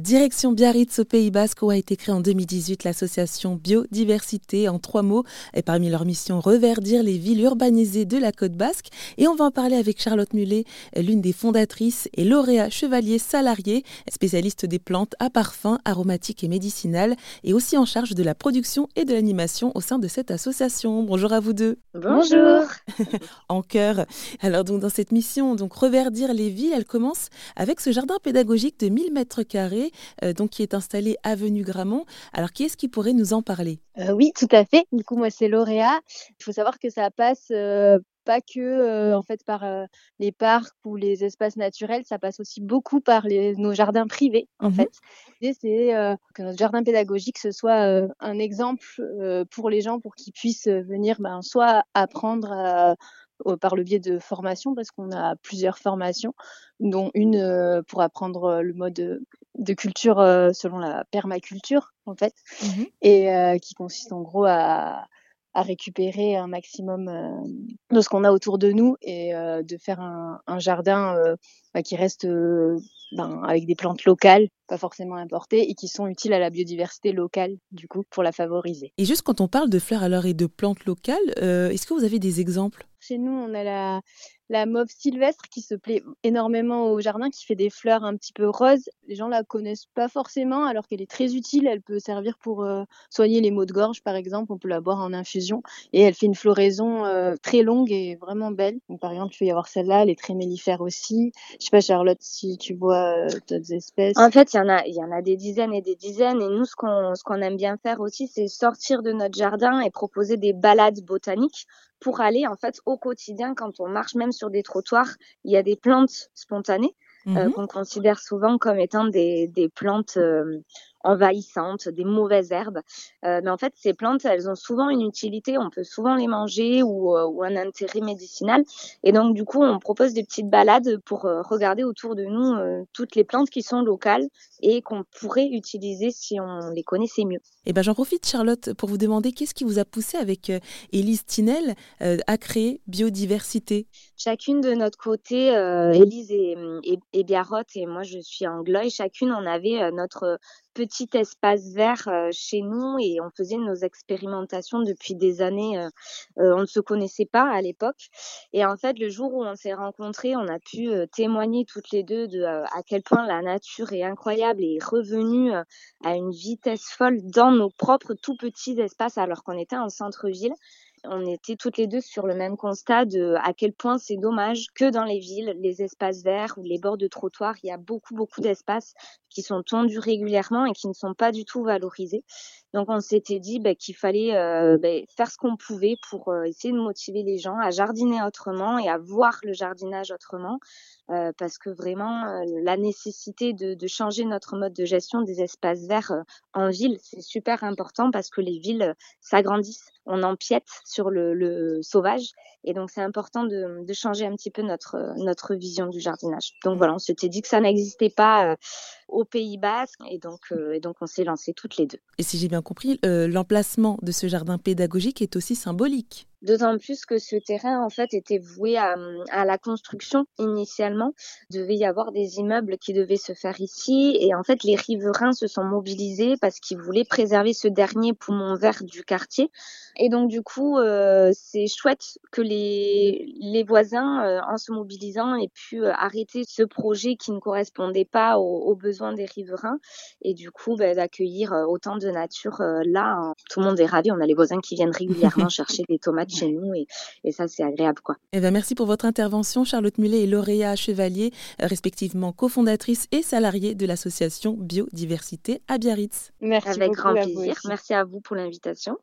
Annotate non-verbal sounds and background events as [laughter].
Direction Biarritz au Pays Basque où a été créée en 2018 l'association Biodiversité en trois mots et parmi leurs missions reverdir les villes urbanisées de la côte basque et on va en parler avec Charlotte Mullet, l'une des fondatrices et lauréat chevalier salarié, spécialiste des plantes à parfum, aromatiques et médicinales et aussi en charge de la production et de l'animation au sein de cette association. Bonjour à vous deux. Bonjour. [laughs] en cœur. Alors donc dans cette mission donc reverdir les villes, elle commence avec ce jardin pédagogique de 1000 mètres carrés euh, donc qui est installé avenue Gramont. Alors qui est-ce qui pourrait nous en parler? Euh, Oui, tout à fait. Du coup, moi c'est lauréat. Il faut savoir que ça passe euh, pas que en fait par les parcs ou les espaces naturels, ça passe aussi beaucoup par les, nos jardins privés en mmh fait. L'idée c'est que notre jardin pédagogique ce soit un exemple pour les gens pour qu'ils puissent venir ben, soit apprendre par le biais de formations parce qu'on a plusieurs formations dont une pour apprendre le mode de culture selon la permaculture en fait mmh et qui consiste en gros à à récupérer un maximum de ce qu'on a autour de nous et de faire un, un jardin bah, qui reste ben, avec des plantes locales, pas forcément importées, et qui sont utiles à la biodiversité locale, du coup, pour la favoriser. Et juste quand on parle de fleurs alors et de plantes locales, est-ce que vous avez des exemples? Chez nous, on a la, la mauve sylvestre qui se plaît énormément au jardin, qui fait des fleurs un petit peu roses. Les gens la connaissent pas forcément, alors qu'elle est très utile. Elle peut servir pour euh, soigner les maux de gorge, par exemple. On peut la boire en infusion et elle fait une floraison euh, très longue et vraiment belle. Par exemple, tu peux y avoir celle-là. Elle est très mellifère aussi. Je sais pas, Charlotte, si tu vois euh, d'autres espèces. En fait, il y en a, il y en a des dizaines et des dizaines. Et nous, ce qu'on, ce qu'on aime bien faire aussi, c'est sortir de notre jardin et proposer des balades botaniques pour aller en fait au quotidien quand on marche même sur des trottoirs, il y a des plantes spontanées euh, mmh qu'on considère souvent comme étant des, des plantes euh, envahissantes, des mauvaises herbes. Euh, mais en fait, ces plantes, elles ont souvent une utilité. On peut souvent les manger ou, euh, ou un intérêt médicinal. Et donc, du coup, on propose des petites balades pour euh, regarder autour de nous toutes les plantes qui sont locales et qu'on pourrait utiliser si on les connaissait mieux. Et eh ben, j'en profite, Charlotte, pour vous demander qu'est-ce qui vous a poussé avec Élise Tinel à créer Biodiversité? Chacune de notre côté, Élise et, et, et moi, je suis anglois, chacune, on avait notre petit espace vert euh, chez nous et on faisait nos expérimentations depuis des années. Euh, euh, on ne se connaissait pas à l'époque. Et en fait, le jour où on s'est rencontrés, on a pu témoigner toutes les deux de à quel point la nature est incroyable et est revenue à une vitesse folle dans nos propres tout petits espaces alors qu'on était en centre-ville on était toutes les deux sur le même constat de à quel point c'est dommage que dans les villes, les espaces verts ou les bords de trottoir, il y a beaucoup, beaucoup d'espaces qui sont tondus régulièrement et qui ne sont pas du tout valorisés. Donc on s'était dit bah, qu'il fallait euh, bah, faire ce qu'on pouvait pour euh, essayer de motiver les gens à jardiner autrement et à voir le jardinage autrement, euh, parce que vraiment la nécessité de, de, changer notre mode de gestion des espaces verts en ville, c'est super important parce que les villes s'agrandissent, on empiète sur le, le sauvage et donc c'est important de, de, changer un petit peu notre notre vision du jardinage. Donc voilà, on s'était dit que ça n'existait pas au Pays Basque et donc et donc on s'est lancé toutes les deux. Et si j'ai bien compris, euh, l'emplacement de ce jardin pédagogique est aussi symbolique. D'autant plus que ce terrain, en fait, était voué à, à, la construction initialement. Il devait y avoir des immeubles qui devaient se faire ici. Et en fait, les riverains se sont mobilisés parce qu'ils voulaient préserver ce dernier poumon vert du quartier. Et donc, du coup, euh, c'est chouette que les, les voisins, euh, en se mobilisant, aient pu euh, arrêter ce projet qui ne correspondait pas aux, aux besoins des riverains. Et du coup, bah, d'accueillir euh, autant de nature euh, là. Hein. Tout le monde est ravi. On a les voisins qui viennent régulièrement [laughs] chercher des tomates chez nous et, et ça c'est agréable quoi. Eh ben, merci pour votre intervention Charlotte Mullet et lauréat Chevalier, euh, respectivement cofondatrice et salariée de l'association Biodiversité à Biarritz. Merci Avec grand plaisir. Merci à vous pour l'invitation.